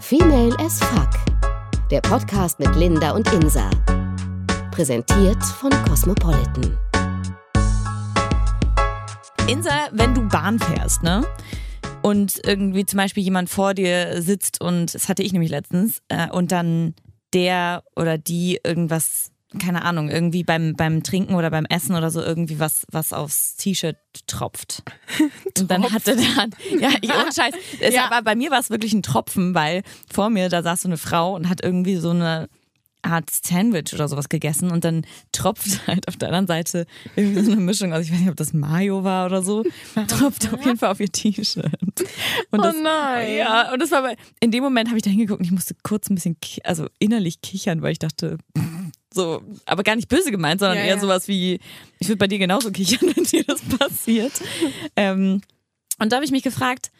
Female as Fuck. Der Podcast mit Linda und Insa. Präsentiert von Cosmopolitan. Insa, wenn du Bahn fährst, ne? Und irgendwie zum Beispiel jemand vor dir sitzt und das hatte ich nämlich letztens äh, und dann der oder die irgendwas, keine Ahnung, irgendwie beim, beim Trinken oder beim Essen oder so irgendwie was, was aufs T-Shirt tropft. Und dann hatte dann, ja, ich- ohne Scheiß. Es Ja. war, bei mir war es wirklich ein Tropfen, weil vor mir, da saß so eine Frau und hat irgendwie so eine Art Sandwich oder sowas gegessen und dann tropft halt auf der anderen Seite irgendwie so eine Mischung aus, ich weiß nicht, ob das Mayo war oder so, tropft auf jeden Fall auf ihr T-Shirt. Oh nein. Ja, und das war, bei- in dem Moment habe ich da hingeguckt und ich musste kurz ein bisschen, also innerlich kichern, weil ich dachte, so, aber gar nicht böse gemeint, sondern Ja, eher ja. sowas wie, ich würde bei dir genauso kichern, wenn dir das passiert. ähm, und da habe ich mich gefragt,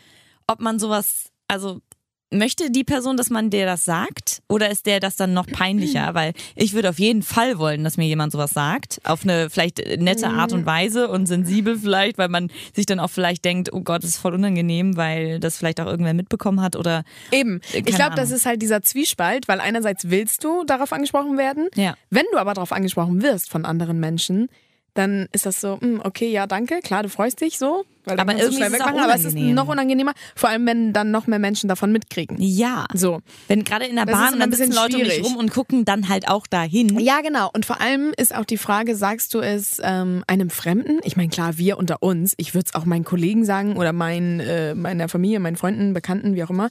ob man sowas, also möchte die Person, dass man der das sagt oder ist der das dann noch peinlicher? Weil ich würde auf jeden Fall wollen, dass mir jemand sowas sagt, auf eine vielleicht nette Art und Weise und sensibel vielleicht, weil man sich dann auch vielleicht denkt, oh Gott, das ist voll unangenehm, weil das vielleicht auch irgendwer mitbekommen hat oder Eben. Äh, Ich glaube, das ist halt dieser Zwiespalt, weil einerseits willst du darauf angesprochen werden. Ja. Wenn du aber darauf angesprochen wirst von anderen Menschen, dann ist das so, hm, okay, ja, danke, klar, du freust dich so, weil Aber irgendwie ist es auch aber es ist noch unangenehmer, vor allem wenn dann noch mehr Menschen davon mitkriegen. ja. So. Wenn gerade in der Das Bahn und dann ein bisschen sitzen Leute um rum und gucken dann halt auch dahin. Ja, genau. Und vor allem ist auch die Frage, sagst du es ähm, einem Fremden? Ich meine, klar, wir unter uns. Ich würde es auch meinen Kollegen sagen oder meinen, äh, meiner Familie, meinen Freunden, Bekannten, wie auch immer.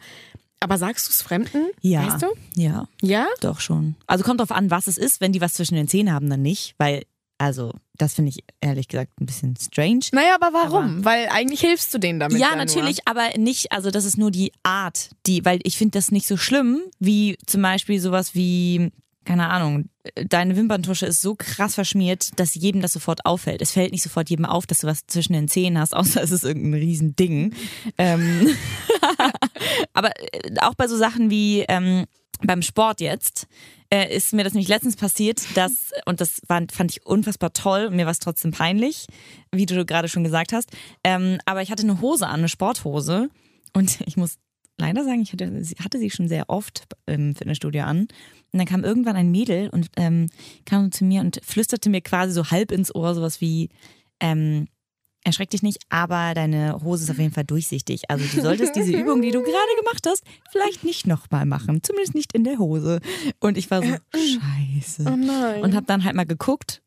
Aber sagst du es Fremden? Ja. Weißt du? Ja, Ja? doch schon. Also kommt drauf an, was es ist. Wenn die was zwischen den Zähnen haben, dann nicht, weil, also, das finde ich ehrlich gesagt ein bisschen strange. Naja, aber warum? Weil eigentlich hilfst du denen damit. Ja, nur. natürlich, aber nicht, also das ist nur die Art, die, weil ich finde das nicht so schlimm, wie zum Beispiel sowas wie, keine Ahnung, deine Wimperntusche ist so krass verschmiert, dass jedem das sofort auffällt. Es fällt nicht sofort jedem auf, dass du was zwischen den Zähnen hast, außer es ist irgendein Riesending. Ähm, aber äh, auch bei so Sachen wie ähm, beim Sport jetzt äh, ist mir das nämlich letztens passiert, dass, und das war, fand ich unfassbar toll mir war es trotzdem peinlich, wie du gerade schon gesagt hast. Ähm, aber ich hatte eine Hose an, eine Sporthose und ich muss leider sagen, ich hatte, sie- hatte sie schon sehr oft im Fitnessstudio an. Und dann kam irgendwann ein Mädel und ähm, kam zu mir und flüsterte mir quasi so halb ins Ohr sowas wie, ähm, erschreck dich nicht, aber deine Hose ist auf jeden Fall durchsichtig. Also du solltest diese Übung, die du gerade gemacht hast, vielleicht nicht nochmal machen. Zumindest nicht in der Hose. Und ich war so, scheiße. Oh nein. Und habe dann halt mal geguckt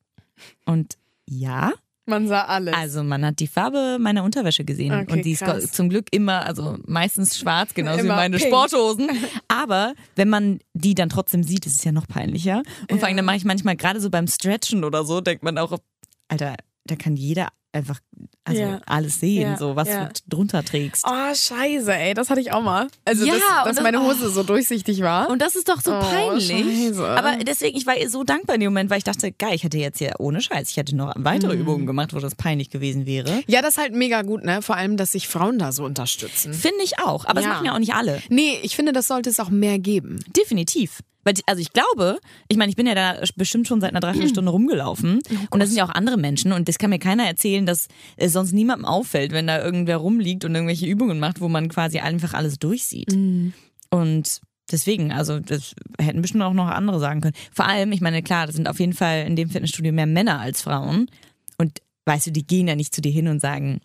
und ja, Man sah alles. also man hat die Farbe meiner Unterwäsche gesehen Okay, und die ist krass. zum Glück immer, also meistens schwarz, genauso wie meine pink. Sporthosen. Aber wenn man die dann trotzdem sieht, ist es ja noch peinlicher. Und vor allem dann mache ich manchmal gerade so beim Stretchen oder so, denkt man auch, Alter, da kann jeder einfach also Ja. alles sehen, Ja, so was ja. du drunter trägst. Oh, scheiße, ey, das hatte ich auch mal. Also, Ja, dass, dass das- meine oh. Hose so durchsichtig war. Und das ist doch so Oh, peinlich. Scheiße. Aber deswegen, ich war so dankbar in dem Moment, weil ich dachte, geil, ich hätte jetzt ja ohne Scheiß, ich hätte noch weitere Mhm. Übungen gemacht, wo das peinlich gewesen wäre. ja, das ist halt mega gut, ne? Vor allem, dass sich Frauen da so unterstützen. Finde ich auch, aber das machen ja auch nicht alle. Nee, ich finde, das sollte es auch mehr geben. Definitiv. Weil, also ich glaube, ich meine, ich bin ja da bestimmt schon seit einer Dreiviertelstunde rumgelaufen. Und da sind ja auch andere Menschen und das kann mir keiner erzählen, dass es sonst niemandem auffällt, wenn da irgendwer rumliegt und irgendwelche Übungen macht, wo man quasi einfach alles durchsieht. Und deswegen, also das hätten bestimmt auch noch andere sagen können. Vor allem, ich meine, klar, das sind auf jeden Fall in dem Fitnessstudio mehr Männer als Frauen. Und weißt du, die gehen ja nicht zu dir hin und sagen,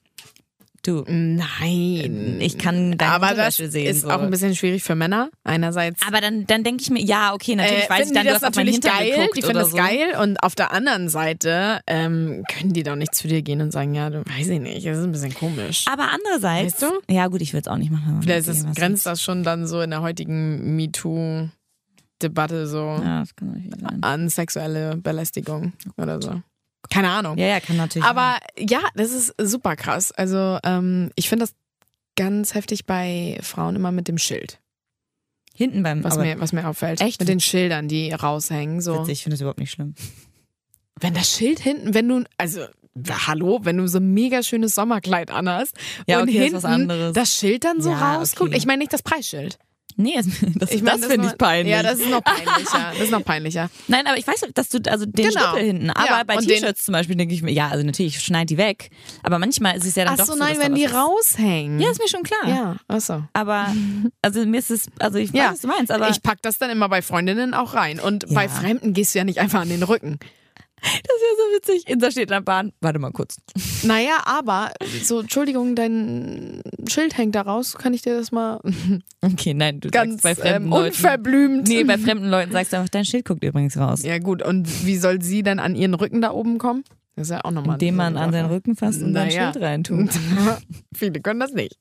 du, Nein. ich kann deine Aber das sehen. ist so. auch ein bisschen schwierig für Männer. Einerseits Aber dann, dann denke ich mir, ja, okay, natürlich äh, weiß ich dann, die das natürlich geil. Die finden das so. geil. Und auf der anderen Seite ähm, können die doch nicht zu dir gehen und sagen, ja, du weiß ich nicht, das ist ein bisschen komisch. Aber andererseits, Weißt du? ja gut, ich würde es auch nicht machen. Vielleicht das, grenzt das schon dann so in der heutigen MeToo-Debatte so Ja, an sexuelle Belästigung oder so. Keine Ahnung. Ja, ja, kann natürlich. Aber ja, das ist super krass. Also ähm, ich finde das ganz heftig bei Frauen immer mit dem Schild, sein. hinten beim, was, mir, was mir auffällt. Echt? Mit den Schildern, die raushängen. So. witzig, ich finde das überhaupt nicht schlimm. Wenn das Schild hinten, wenn du, also hallo, wenn du so ein mega schönes Sommerkleid anhast Ja, und okay, das hinten anderes. das Schild dann so Ja, rausguckt. okay. Ich meine nicht das Preisschild. Nee, das, das, Ich mein, das finde ist ich peinlich. Ja, das ist noch peinlicher. Das ist noch peinlicher. Nein, aber ich weiß, dass du, also den Genau. Stüppel hinten, aber Ja, bei T-Shirts zum Beispiel denke ich mir, ja, also natürlich schneid die weg, aber manchmal ist es ja dann Ach doch so, so, nein, wenn die ist. raushängen. Ja, ist mir schon klar. Ja, achso. Aber, also mir ist es, also ich weiß, Ja, was du meinst, aber ich pack das dann immer bei Freundinnen auch rein. Und Ja. bei Fremden gehst du ja nicht einfach an den Rücken. Das ist ja so witzig. Insa steht in der Bahn. Warte mal kurz. Naja, aber so, Entschuldigung, dein Schild hängt da raus. Kann ich dir das mal Okay, nein, du ganz sagst bei fremden ähm, Leuten. unverblümt? Nee, bei fremden Leuten sagst du einfach, dein Schild guckt übrigens raus. Ja gut, und wie soll sie dann an ihren Rücken da oben kommen? Das ist ja auch nochmal Indem man an seinen Rücken fasst und sein Naja. Schild reintut. Viele können das nicht.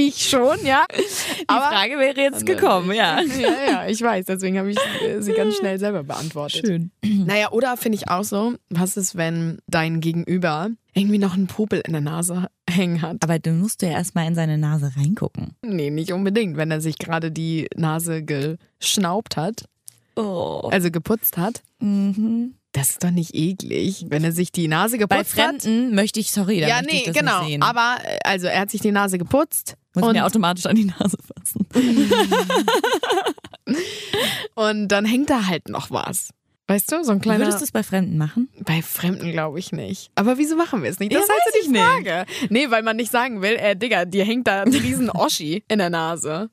Ich schon, ja. Die Frage wäre jetzt gekommen, ja. Ja, ja, ich weiß. Deswegen habe ich äh, sie ganz schnell selber beantwortet. Schön. Naja, oder finde ich auch so, was ist, wenn dein Gegenüber irgendwie noch einen Popel in der Nase hängen hat? Aber dann musst du ja erstmal in seine Nase reingucken. Nee, nicht unbedingt. Wenn er sich gerade die Nase geschnaubt hat, Oh. also geputzt hat, Mhm. Das ist doch nicht eklig. Wenn er sich die Nase Bei geputzt hat. Fremden möchte ich, sorry, da Ja, möchte nee, ich das genau. nicht sehen. Aber äh, also er hat sich die Nase geputzt muss und, mir automatisch an die Nase fassen. und dann hängt da halt noch was. Weißt du, so ein kleiner. Würdest du es bei Fremden machen? Bei Fremden glaube ich nicht. Aber wieso machen wir es nicht? Das Ja, ist halt die Frage. Nee, weil man nicht sagen will, äh, Digga, dir hängt da ein riesen Oschi in der Nase.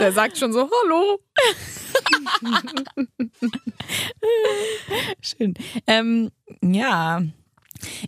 Der sagt schon so, hallo. Schön. Ähm, ja.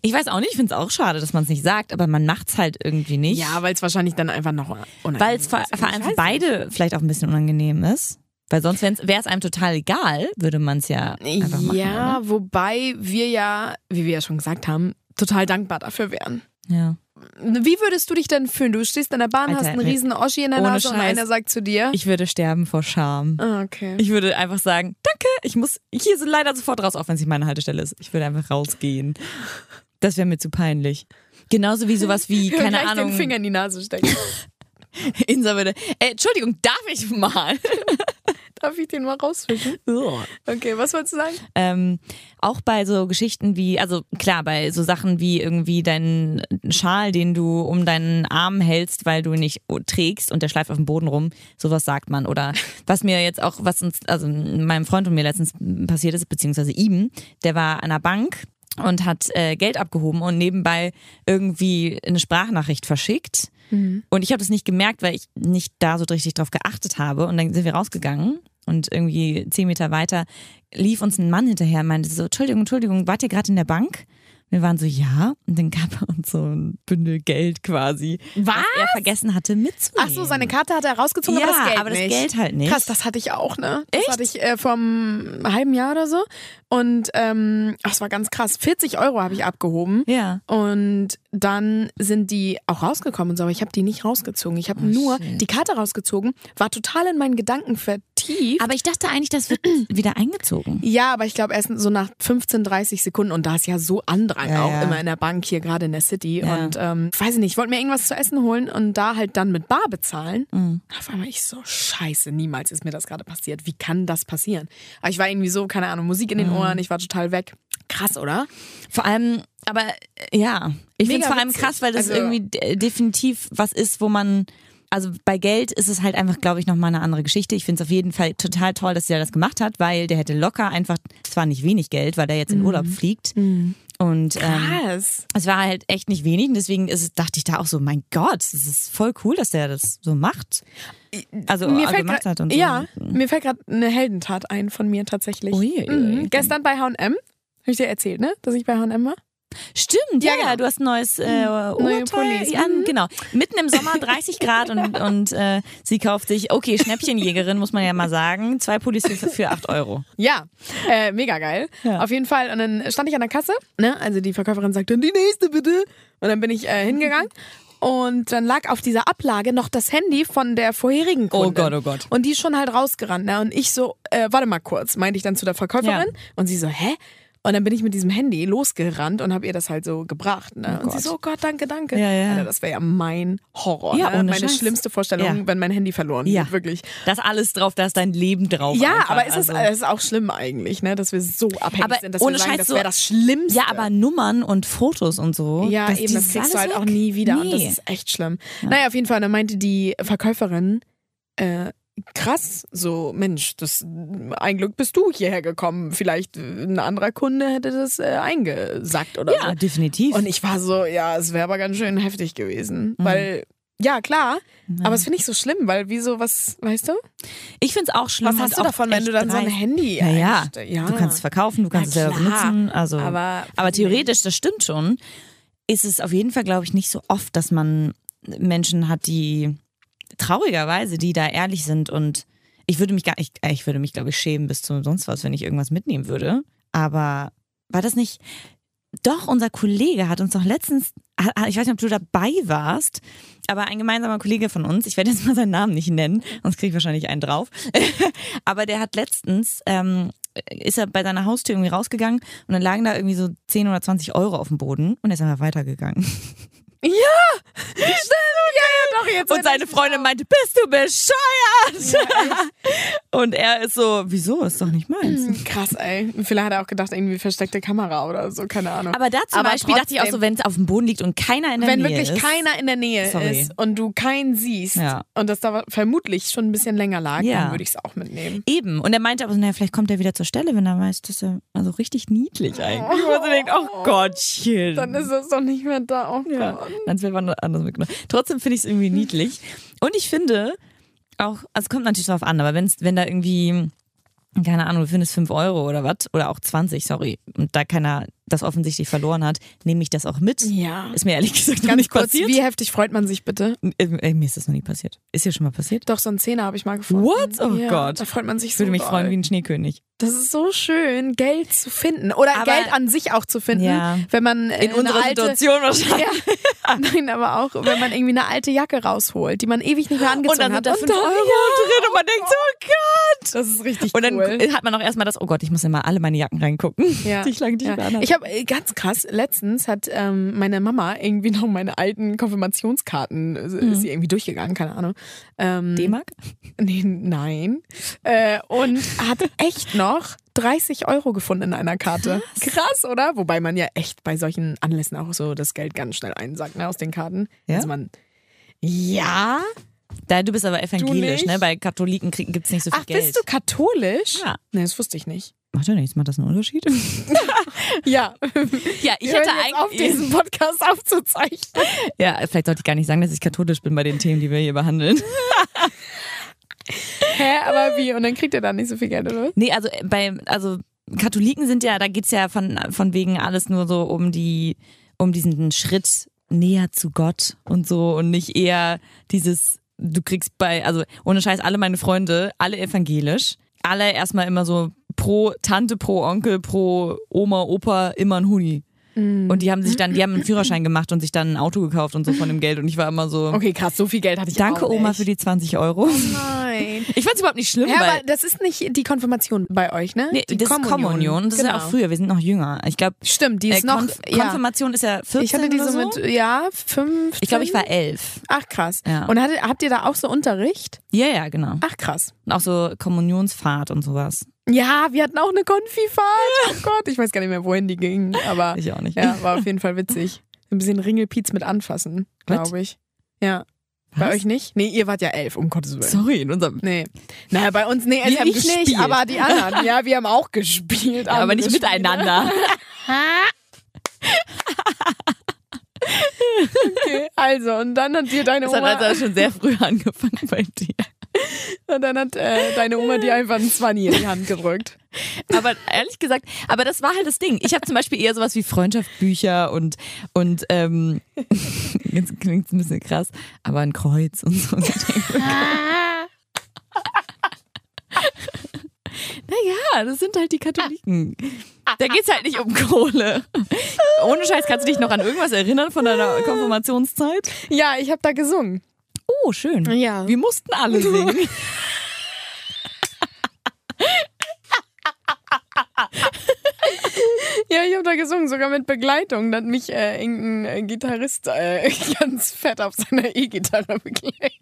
Ich weiß auch nicht, ich finde es auch schade, dass man es nicht sagt, aber man macht es halt irgendwie nicht. Ja, weil es wahrscheinlich dann einfach noch unangenehm weil es vor, ist. vor allem für beide vielleicht auch ein bisschen unangenehm ist. Weil sonst wäre es einem total egal, würde man es ja einfach machen. Ja, wobei wir ja, wie wir ja schon gesagt haben, total dankbar dafür wären. Oder? Ja. Wie würdest du dich denn fühlen? Du stehst in der Bahn, Alter, hast einen nee. riesen Oschi in der Nase und Scheiß. einer sagt zu dir. Ich würde sterben vor Scham. Ah, okay. Ich würde einfach sagen, danke, ich muss hier so leider sofort raus, auch wenn es nicht meine Haltestelle ist. Ich würde einfach rausgehen. Das wäre mir zu peinlich. Genauso wie sowas wie, keine Gleich Ahnung, den Finger in die Nase stecken. Insa würde, äh, Entschuldigung, darf ich mal? Darf ich den mal rausfischen? Okay, was wolltest du sagen? ähm, auch bei so Geschichten wie, also klar, bei so Sachen wie irgendwie deinen Schal, den du um deinen Arm hältst, weil du ihn nicht trägst und der schleift auf dem Boden rum, sowas sagt man. Oder was mir jetzt auch, was uns, also meinem Freund und mir letztens passiert ist, beziehungsweise ihm, der war an der Bank und hat äh, Geld abgehoben und nebenbei irgendwie eine Sprachnachricht verschickt. Und ich habe das nicht gemerkt, weil ich nicht da so richtig drauf geachtet habe. Und dann sind wir rausgegangen und irgendwie zehn Meter weiter lief uns ein Mann hinterher und meinte so, Entschuldigung, Entschuldigung, wart ihr gerade in der Bank? Wir waren so, ja. Und dann gab er uns so ein Bündel Geld quasi. Was? er vergessen hatte mitzunehmen. Ach so, seine Karte hat er rausgezogen, ja, aber das Geld aber das nicht. Geld halt nicht. Krass, das hatte ich auch, ne? Das Echt? hatte ich äh, vor einem halben Jahr oder so. Und ähm, ach, das war ganz krass. 40 Euro habe ich abgehoben. Ja. Und dann sind die auch rausgekommen und so, aber ich habe die nicht rausgezogen. Ich habe nur Oh, shit. die Karte rausgezogen, war total in meinen Gedanken vertieft. Aber ich dachte eigentlich, das wird wieder eingezogen. ja, aber ich glaube erst so nach 15, 30 Sekunden und da ist ja so Andrang Ja, auch ja. immer in der Bank hier gerade in der City Ja. und ähm, weiß ich nicht, ich wollte mir irgendwas zu essen holen und da halt dann mit Bar bezahlen. Mhm. Auf einmal ich so, scheiße, niemals ist mir das gerade passiert. Wie kann das passieren? Aber ich war irgendwie so, keine Ahnung, Musik in Mhm. den Ohren, ich war total weg. Krass, oder? Vor allem, aber äh, ja, ich finde es vor allem krass, weil das Also- irgendwie de- definitiv was ist, wo man, also bei Geld ist es halt einfach, glaube ich, nochmal eine andere Geschichte. Ich finde es auf jeden Fall total toll, dass er das gemacht hat, weil der hätte locker einfach, zwar nicht wenig Geld, weil der jetzt in Urlaub fliegt. Und ähm, es war halt echt nicht wenig und deswegen ist, es- dachte ich da auch so, mein Gott, das ist voll cool, dass der das so macht. Also mir äh, fällt gemacht grad, hat und so. Ja, mir fällt gerade eine Heldentat ein von mir tatsächlich. Ui, ui. Mhm. Gestern bei H&M, habe ich dir erzählt, ne? Dass ich bei H&M war? Stimmt, ja, Ja, genau. du hast ein neues äh, Oberteil Pullis. an, Mhm. genau. Mitten im Sommer, 30 Grad und, und äh, sie kauft sich, okay, Schnäppchenjägerin, muss man ja mal sagen, zwei Pullis für, für 8 Euro. Ja, äh, mega geil. Ja. Auf jeden Fall. Und dann stand ich an der Kasse, ne? Also die Verkäuferin sagte, die nächste bitte. Und dann bin ich äh, hingegangen. Und dann lag auf dieser Ablage noch das Handy von der vorherigen Kundin. Gott, oh Gott. Und die ist schon halt rausgerannt. Ne? Und ich so, äh, warte mal kurz, meinte ich dann zu der Verkäuferin. Ja. Und sie so, hä? Und dann bin ich mit diesem Handy losgerannt und habe ihr das halt so gebracht. Ne? Oh und sie so, oh Gott, danke, danke. Ja, ja. Alter, das wäre ja mein Horror. Ja, ne? Meine Scheiß. schlimmste Vorstellung, Ja. wenn mein Handy verloren Ja. geht. Wirklich. Da ist alles drauf, da ist dein Leben drauf. Ja, einfach. aber es ist, also. es ist auch schlimm eigentlich, ne, dass wir so abhängig Aber sind, dass ohne wir sagen, Scheiß das so- wäre das Schlimmste. Ja, aber Nummern und Fotos und so. ja, das, eben, das kriegst du halt auch weg. nie wieder und das Nee. ist echt schlimm. Naja, auf jeden Fall, dann meinte die Verkäuferin, äh, krass, so Mensch, das ein Glück bist du hierher gekommen. Vielleicht äh, ein anderer Kunde hätte das äh, eingesackt oder Ja, so. definitiv. Und ich war so, ja, es wäre aber ganz schön heftig gewesen, Mhm. weil ja klar, aber es finde ich so schlimm, weil wieso was, weißt du? ich finde es auch schlimm. Was hast du davon, wenn du dann so ein. Handy Naja, ja. du kannst es verkaufen, du kannst es selber benutzen. Also, aber- aber theoretisch, das stimmt schon, ist es auf jeden Fall, glaube ich, nicht so oft, dass man Menschen hat, die traurigerweise, die da ehrlich sind und ich würde mich gar ich, äh, ich würde mich, glaube ich, schämen bis zu sonst was, wenn ich irgendwas mitnehmen würde. Aber war das nicht. Doch, unser Kollege hat uns doch letztens, ich weiß nicht, ob du dabei warst, aber ein gemeinsamer Kollege von uns, ich werde jetzt mal seinen Namen nicht nennen, sonst kriege ich wahrscheinlich einen drauf, aber der hat letztens, ähm, ist er bei seiner Haustür irgendwie rausgegangen und dann lagen da irgendwie so 10 oder 20 Euro auf dem Boden und er ist einfach weitergegangen. Stimmt, ja, ja, doch, jetzt. Und seine Freundin meinte, bist du bescheuert? und er ist so, wieso? Ist doch nicht meins. Krass, ey. Vielleicht hat er auch gedacht, irgendwie versteckte Kamera oder so, keine Ahnung. Aber da zum Aber Beispiel dachte ich auch trotzdem. so, wenn es auf dem Boden liegt und keiner in der wenn Nähe wirklich ist. keiner in der Nähe Sorry. ist und du keinen siehst Ja. und das da vermutlich schon ein bisschen länger lag, Ja. dann würde ich es auch mitnehmen. Eben. Und er meinte aber so, naja, vielleicht kommt er wieder zur Stelle, wenn er weiß, dass er also richtig niedlich eigentlich. Wo man so denkt, oh Gottchen. Dann ist es doch nicht mehr da. Oh ja. Gott. Dann wird man anders mitgenommen. Trotzdem finde ich es irgendwie niedlich. Und ich finde auch, also es kommt natürlich drauf an, aber wenn's, wenn da irgendwie, keine Ahnung, du findest 5 Euro oder was, oder auch 20, sorry, und da keiner das offensichtlich verloren hat, nehme ich das auch mit. Ja. Ist mir ehrlich gesagt noch Ganz nicht kurz, passiert. wie heftig freut man sich bitte? Äh, äh, mir ist das noch nie passiert. Ist dir schon mal passiert? Doch, so ein Zehner habe ich mal gefunden. What? Oh ja, Gott. Da freut man sich Ich so würde mich doll. freuen wie ein Schneekönig. Das ist so schön, Geld zu finden. Oder Aber- Geld an sich auch zu finden. Ja. Wenn man äh, In unserer alte, Situation wahrscheinlich. Ja. Nein, aber auch, wenn man irgendwie eine alte Jacke rausholt, die man ewig nicht mehr angezogen Und dann hat. sind da 5 dann- Euro ja. drin und man denkt so, oh Gott. Das ist richtig Und dann cool. hat man auch erstmal das, oh Gott, ich muss immer alle meine Jacken reingucken, Ja. die ich lange nicht Ja. mehr anhabe. Ich habe äh, ganz krass, letztens hat ähm, meine Mama irgendwie noch meine alten Konfirmationskarten, äh, Mhm. ist sie irgendwie durchgegangen, keine Ahnung. Ähm, D-Mark? Nee, nein. Äh, und hat echt noch 30 Euro gefunden in einer Karte. Krass. oder? Wobei man ja echt bei solchen Anlässen auch so das Geld ganz schnell einsackt ne, aus den Karten. Ja? Also man, ja. Da, du bist aber evangelisch, ne? Bei Katholiken gibt es nicht so viel Ach, Geld. bist du katholisch? Ja. Nee, das wusste ich nicht. Macht ja nichts, macht das einen Unterschied? Ja. ja, ich Wir hätte jetzt auf, eigentlich. diesen Podcast aufzuzeichnen. Ja, vielleicht sollte ich gar nicht sagen, dass ich katholisch bin bei den Themen, die wir hier behandeln. Hä, aber wie? Und dann kriegt ihr da nicht so viel Geld, oder? Nee, also äh, bei, also Katholiken sind ja, da geht's ja von, von wegen alles nur so um die, um diesen Schritt näher zu Gott und so und nicht eher dieses, du kriegst bei, also ohne Scheiß, alle meine Freunde, alle evangelisch, alle erstmal immer so pro Tante, pro Onkel, pro Oma, Opa immer ein Huni. Und die haben sich dann, die haben einen Führerschein gemacht und sich dann ein Auto gekauft und so von dem Geld und ich war immer so, Okay, krass, so viel Geld hatte ich danke auch Oma für die 20 Euro. Nein. Ich fand's überhaupt nicht schlimm, Ja, weil aber das ist nicht die Konfirmation bei euch, ne? Nee, die das ist Kommunion. Das ist ja Genau. auch früher. Wir sind noch jünger. Ich glaube, Stimmt, die ist äh, noch. Konf ja. Konfirmation ist ja 14 Ich hatte die so mit, ja, fünf. Ich glaube, ich war elf. Ach krass. Ja. Und hattet, habt ihr da auch so Unterricht? Ja, ja, genau. Ach krass. Und auch so Kommunionsfahrt und sowas. Ja, wir hatten auch eine Konfifahrt. Oh Gott, ich weiß gar nicht mehr, wohin die ging, aber Ich auch nicht. ja, war auf jeden Fall witzig. Ein bisschen Ringelpiez mit anfassen, glaube ich. Ja. Bei Was? euch nicht? Nee, ihr wart ja elf, um Gottes Willen. Sorry, in unserem. Nee. Naja, bei uns, nee, also Wir haben ich gespielt. nicht, aber die anderen. Ja, wir haben auch gespielt. Ja, aber nicht Spiele. miteinander. Okay, also, und dann hat dir deine Das hat Oma, also schon sehr früh angefangen bei dir. und dann hat äh, deine Oma dir einfach einen Zwanni in die Hand gedrückt. Aber ehrlich gesagt, aber das war halt das Ding. Ich habe zum Beispiel eher sowas wie Freundschaftsbücher und, und ähm, jetzt klingt ein bisschen krass, aber ein Kreuz und so. naja, das sind halt die Katholiken. Da geht's halt nicht um Kohle. Ohne Scheiß, kannst du dich noch an irgendwas erinnern von deiner Konfirmationszeit? Ja, ich habe da gesungen. Oh, schön. Ja. Wir mussten alle singen. Ja, ich habe da gesungen, sogar mit Begleitung. Da hat mich äh, irgendein äh, Gitarrist äh, ganz fett auf seiner E-Gitarre begleitet.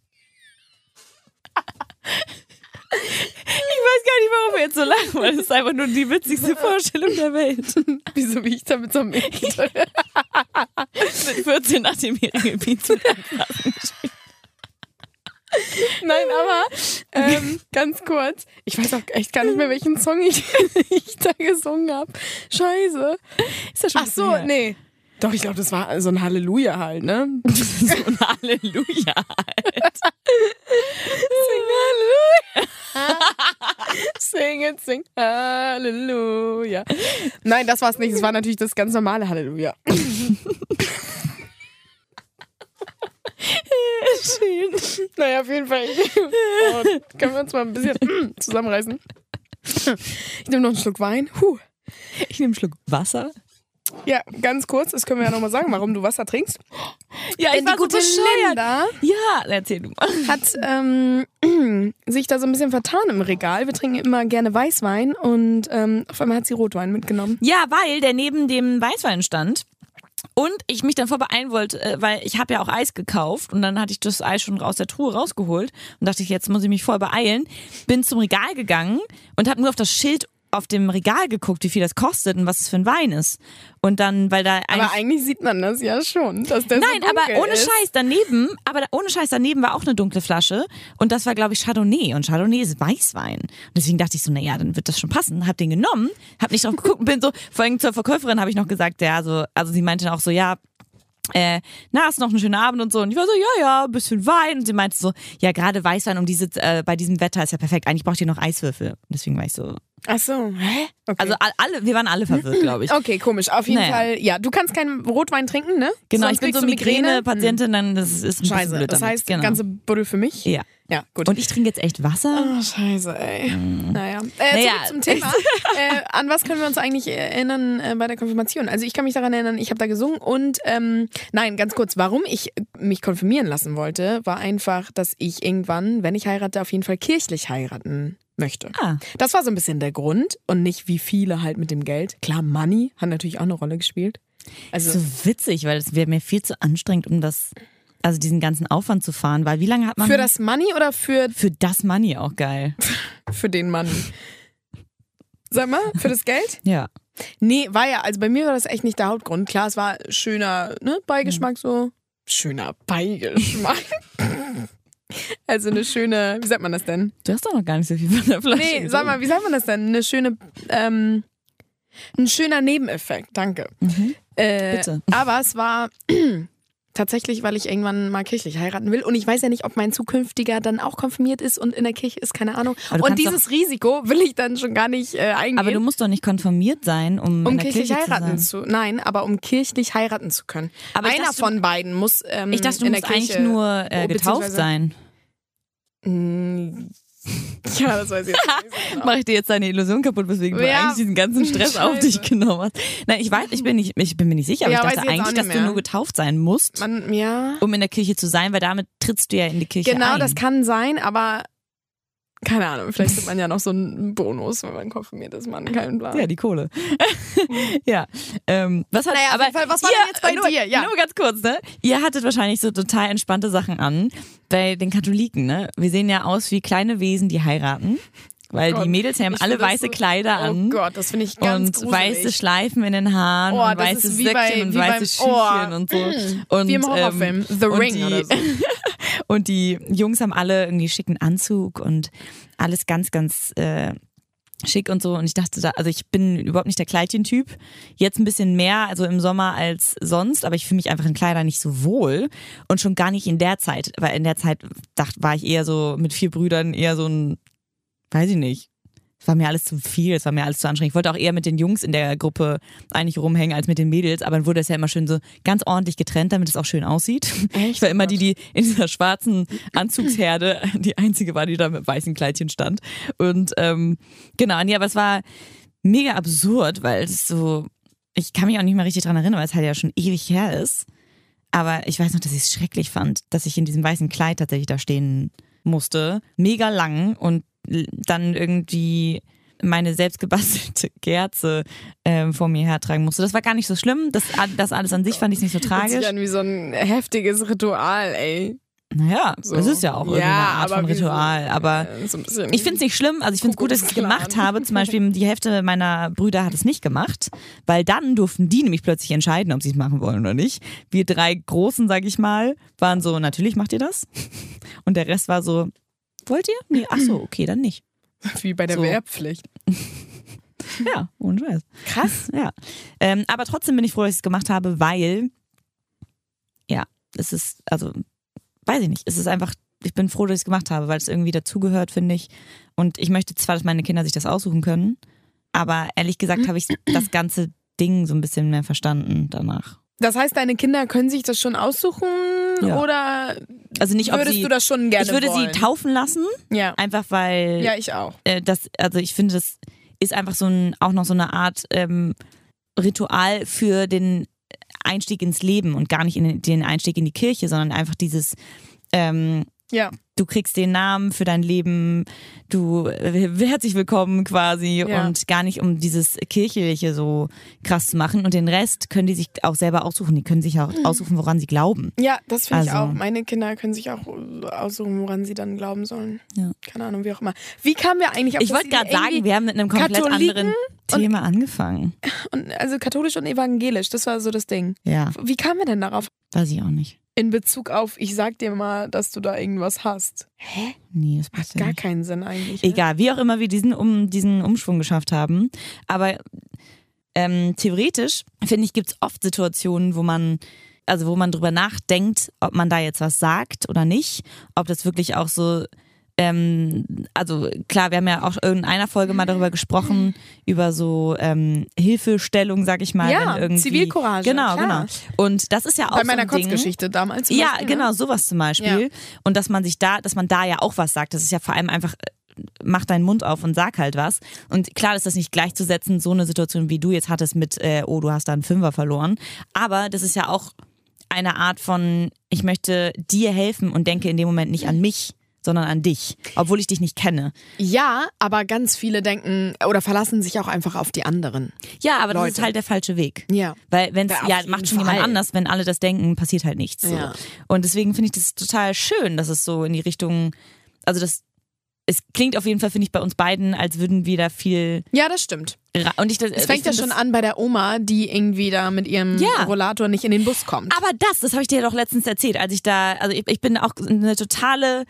Ich weiß gar nicht, warum wir jetzt so lachen, weil das ist einfach nur die witzigste Vorstellung der Welt. Wieso wie ich da mit so einem E-Gitarre? Mit 14 nach dem jährigen Pizza. Nein, aber ähm, ganz kurz. Ich weiß auch echt gar nicht mehr, welchen Song ich, ich da gesungen habe. Scheiße. Ist das schon Ach so, nee. Doch, ich glaube, das war so ein Halleluja halt, ne? so ein Halleluja halt. Sing it, sing Halleluja. Nein, das war es nicht. Es war natürlich das ganz normale Halleluja. Schön. Naja, auf jeden Fall. Oh, können wir uns mal ein bisschen zusammenreißen? Ich nehme noch einen Schluck Wein. Puh. Ich nehme einen Schluck Wasser. Ja, ganz kurz, das können wir ja nochmal sagen, warum du Wasser trinkst. Ja, Denn die gute Linda Ja, erzähl du mal. hat ähm, sich da so ein bisschen vertan im Regal. Wir trinken immer gerne Weißwein und ähm, auf einmal hat sie Rotwein mitgenommen. Ja, weil der neben dem Weißwein stand. Und ich mich dann vorbeeilen wollte, äh, weil ich habe ja auch Eis gekauft und dann hatte ich das Eis schon aus der Truhe rausgeholt und dachte ich, jetzt muss ich mich voll beeilen. Bin zum Regal gegangen und habe nur auf das Schild auf dem Regal geguckt, wie viel das kostet und was es für ein Wein ist. Und dann, weil da eigentlich Aber eigentlich sieht man das ja schon, dass der Nein, so aber ohne ist. Scheiß daneben, aber ohne Scheiß daneben war auch eine dunkle Flasche und das war glaube ich Chardonnay und Chardonnay ist Weißwein. Und deswegen dachte ich so, na ja, dann wird das schon passen. Hab den genommen, hab nicht drauf geguckt und bin so, vor allem zur Verkäuferin habe ich noch gesagt, ja, so, also sie meinte auch so, ja, äh, na, hast noch einen schönen Abend und so. Und ich war so, ja, ja, ein bisschen Wein. Und sie meinte so, ja, gerade Weißwein um diese, äh, bei diesem Wetter ist ja perfekt. Eigentlich braucht ihr noch Eiswürfel. Und deswegen war ich so, Ach so, hä? Okay. also all- alle, wir waren alle verwirrt, glaube ich. Okay, komisch. Auf jeden Naja. Fall, ja, du kannst keinen Rotwein trinken, ne? Genau, Sonst ich bin so. Migräne-Patientin, dann das ist ein Scheiße. blöd Das damit. heißt, genau. ganze Buddel für mich? Ja. Ja, gut. Und ich trinke jetzt echt Wasser. Oh, scheiße, ey. Naja. Äh, Naja. zurück zum Thema. äh, an was können wir uns eigentlich erinnern äh, bei der Konfirmation? Also ich kann mich daran erinnern, ich habe da gesungen und ähm, nein, ganz kurz, warum ich mich konfirmieren lassen wollte, war einfach, dass ich irgendwann, wenn ich heirate, auf jeden Fall kirchlich heiraten möchte. Ah. Das war so ein bisschen der Grund und nicht wie viele halt mit dem Geld. Klar, Money hat natürlich auch eine Rolle gespielt. Also so witzig, weil es wäre mir viel zu anstrengend, um das, also diesen ganzen Aufwand zu fahren, weil wie lange hat man für das Money oder für, für das Money auch geil. für den Money? Sag mal, für das Geld? Ja. Nee, war ja, also bei mir war das echt nicht der Hauptgrund. Klar, es war schöner ne, Beigeschmack so. Schöner Beigeschmack. also eine schöne, wie sagt man das denn? Du hast doch noch gar nicht so viel von der Flasche. Nee, sag mal, wie sagt man das denn? Eine schöne, ähm, ein schöner Nebeneffekt, danke. Mhm. Äh, Bitte. Aber es war tatsächlich, weil ich irgendwann mal kirchlich heiraten will. Und ich weiß ja nicht, ob mein zukünftiger dann auch konfirmiert ist und in der Kirche ist, keine Ahnung. Und dieses Risiko will ich dann schon gar nicht äh, eingehen. Aber du musst doch nicht konfirmiert sein, um, um kirchlich Kirche heiraten zu zu, nein, aber um kirchlich heiraten zu können. Aber Einer dachte, von beiden muss ähm, Ich dachte, du in musst der Kirche eigentlich nur äh, getauft sein. Mm, Ja, das weiß ich jetzt nicht genau. Mache ich dir jetzt deine Illusion kaputt, weswegen du Ja. eigentlich diesen ganzen Stress auf Scheiße. dich genommen hast. Nein, ich weiß, ich bin nicht, ich bin mir nicht sicher, aber Ja, ich weiß dachte eigentlich, dass du nur getauft sein musst, Man, ja, um in der Kirche zu sein, weil damit trittst du ja in die Kirche genau, ein. das kann sein, aber keine Ahnung, vielleicht hat man ja noch so einen Bonus, wenn man konfirmiert ist, man keinen Plan. Ja, die Kohle. ja. Ähm, was hat, Naja, aber Fall, was war ihr, denn jetzt bei nur, dir? Ja. Nur ganz kurz, ne? Ihr hattet wahrscheinlich so total entspannte Sachen an bei den Katholiken, ne? Wir sehen ja aus wie kleine Wesen, die heiraten. Weil Gott, die Mädels haben alle weiße so- Kleider Oh an. Gott, das finde ich ganz und gruselig. weiße Schleifen in den Haaren Oh, und weiße Söckchen bei- und weiße beim- Schüchchen oh, und so. mm. Und, Wie im Horrorfilm, ähm, The Ring die, oder so. und die Jungs haben alle irgendwie schicken Anzug und alles ganz, ganz äh, schick und so. Und ich dachte da, also ich bin überhaupt nicht der Kleidchentyp. Jetzt ein bisschen mehr, also im Sommer als sonst, aber ich fühle mich einfach in Kleidern nicht so wohl. Und schon gar nicht in der Zeit, weil in der Zeit dachte, war ich eher so mit vier Brüdern eher so ein, weiß ich nicht. Es war mir alles zu viel, es war mir alles zu anstrengend. Ich wollte auch eher mit den Jungs in der Gruppe eigentlich rumhängen als mit den Mädels, aber dann wurde es ja immer schön so ganz ordentlich getrennt, damit es auch schön aussieht. Ich war immer die, die in dieser schwarzen Anzugsherde die einzige war, die da mit weißen Kleidchen stand. Und ähm, genau, nee, aber es war mega absurd, weil es so, ich kann mich auch nicht mehr richtig dran erinnern, weil es halt ja schon ewig her ist. Aber ich weiß noch, dass ich es schrecklich fand, dass ich in diesem weißen Kleid tatsächlich da stehen musste. Mega lang und dann irgendwie meine selbstgebastelte Kerze ähm, vor mir hertragen musste. Das war gar nicht so schlimm. Das, das alles an sich fand ich nicht so Hört sich tragisch. an wie so ein heftiges Ritual, ey. Naja, So. es ist ja auch irgendwie Ja, eine Art von wie so- Ritual. Aber äh, so ich finde es nicht schlimm. Also ich finde es gut, dass ich es gemacht habe. Zum Beispiel die Hälfte meiner Brüder hat es nicht gemacht, weil dann durften die nämlich plötzlich entscheiden, ob sie es machen wollen oder nicht. Wir drei Großen, sag ich mal, waren so, natürlich macht ihr das. Und der Rest war so, Wollt ihr? Nee, ach so, okay, dann nicht. Wie bei der So. Wehrpflicht. Ja, ohne Scheiß. Krass. Ja. Ähm, aber trotzdem bin ich froh, dass ich es gemacht habe, weil, ja, es ist, also, weiß ich nicht, es ist einfach, ich bin froh, dass ich es gemacht habe, weil es irgendwie dazugehört, finde ich. Und ich möchte zwar, dass meine Kinder sich das aussuchen können, aber ehrlich gesagt habe ich das ganze Ding so ein bisschen mehr verstanden danach. Das heißt, deine Kinder können sich das schon aussuchen Ja. oder Also nicht, ob würdest sie, du das schon gerne ich würde wollen? sie taufen lassen, Ja. einfach weil Ja, ich auch. äh, das, also ich finde, das ist einfach so ein, auch noch so eine Art ähm, Ritual für den Einstieg ins Leben und gar nicht in den, den Einstieg in die Kirche, sondern einfach dieses, ähm, Ja. Du kriegst den Namen für dein Leben, du äh, herzlich willkommen quasi Ja. und gar nicht um dieses Kirchliche so krass zu machen und den Rest können die sich auch selber aussuchen, die können sich auch aussuchen, woran sie glauben. Ja, das finde ich Also- auch. Meine Kinder können sich auch aussuchen, woran sie dann glauben sollen. Ja. Keine Ahnung, wie auch immer. Wie kamen wir eigentlich auf Ich wollte gerade sagen, wir haben mit einem komplett Katholiken anderen Thema angefangen. und, also katholisch und evangelisch, das war so das Ding. Ja, Wie kamen wir denn darauf? weiß ich auch nicht. In Bezug auf, ich sag dir mal, dass du da irgendwas hast. Hä? Nee, das ja gar nicht. keinen Sinn eigentlich. Ne? Egal, wie auch immer wir diesen, um, diesen Umschwung geschafft haben. Aber ähm, theoretisch, finde ich, gibt es oft Situationen, wo man, also wo man drüber nachdenkt, ob man da jetzt was sagt oder nicht, ob das wirklich auch so. Ähm, also klar, wir haben ja auch in einer Folge mal darüber gesprochen, über so ähm, Hilfestellung, sag ich mal. Ja, wenn irgendwie, Zivilcourage, Genau, klar. genau. Und das ist ja auch Bei so meiner ein Ding. Kurzgeschichte damals. Ja, Beispiel, ne? genau, sowas zum Beispiel. Und dass man sich da, dass man da ja auch was sagt. Das ist ja vor allem einfach, äh, mach deinen Mund auf und sag halt was. Und klar ist das nicht gleichzusetzen, so eine Situation, wie du jetzt hattest mit, äh, oh, du hast da einen Fünfer verloren. Aber das ist ja auch eine Art von, ich möchte dir helfen und denke in dem Moment nicht an mich, sondern an dich, obwohl ich dich nicht kenne. Ja, aber ganz viele denken oder verlassen sich auch einfach auf die anderen. Ja, aber das Leute. ist halt der falsche Weg. Ja. Weil wenn es Ja, macht schon jemand anders, wenn alle das denken, passiert halt nichts. So. Ja. Und deswegen finde ich das total schön, dass es so in die Richtung, also das, es klingt auf jeden Fall, finde ich, bei uns beiden, als würden wir da viel Ja, das stimmt. Und ich, das, Es fängt ich ja schon an bei der Oma, die irgendwie da mit ihrem Ja. Rollator nicht in den Bus kommt. Aber das, das habe ich dir doch letztens erzählt, als ich da, also ich, ich bin auch eine totale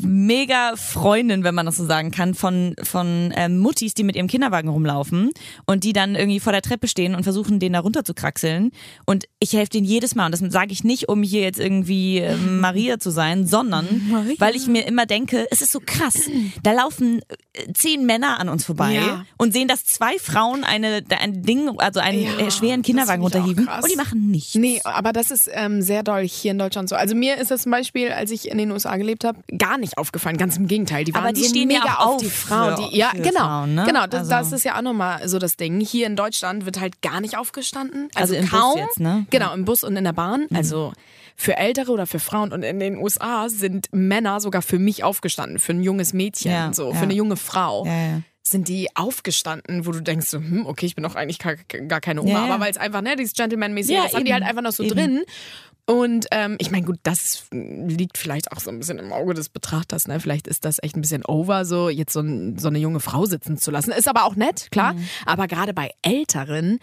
mega Freundin, wenn man das so sagen kann, von, von ähm, Muttis, die mit ihrem Kinderwagen rumlaufen und die dann irgendwie vor der Treppe stehen und versuchen, den da runter zu kraxeln. Und ich helfe denen jedes Mal. Und das sage ich nicht, um hier jetzt irgendwie ähm, Maria zu sein, sondern weil ich mir immer denke, es ist so krass. Da laufen äh, zehn Männer an uns vorbei Ja. und sehen, dass zwei Frauen eine, ein Ding, also einen Ja, äh, schweren Kinderwagen runterheben und die machen nichts. Nee, aber das ist ähm, sehr doll hier in Deutschland so. Also mir ist das zum Beispiel, als ich in den USA gelebt habe, gar nicht aufgefallen. Ganz im Gegenteil. Die waren Aber die so stehen ja mega auch auf die auf Frauen. für- Die, ja, genau. Frauen, ne? Genau, das, Also- das ist ja auch nochmal so das Ding. Hier in Deutschland wird halt gar nicht aufgestanden. Also, Also im Bus kaum. jetzt, ne? Mhm. Genau, im Bus und in der Bahn. Also für Ältere oder für Frauen. Und in den USA sind Männer sogar für mich aufgestanden, für ein junges Mädchen, Ja, so, ja. für eine junge Frau. Ja, ja. Sind die aufgestanden, wo du denkst, so, hm, okay, ich bin doch eigentlich gar, gar keine Oma, Ja, ja. aber weil es einfach, ne, dieses Gentleman-mäßige, Ja, das haben die eben, halt einfach noch so eben. drin. Und ähm, ich meine, gut, das liegt vielleicht auch so ein bisschen im Auge des Betrachters. Ne? Vielleicht ist das echt ein bisschen over, so jetzt so, ein, so eine junge Frau sitzen zu lassen. Ist aber auch nett, klar. Mhm. Aber gerade bei Älteren,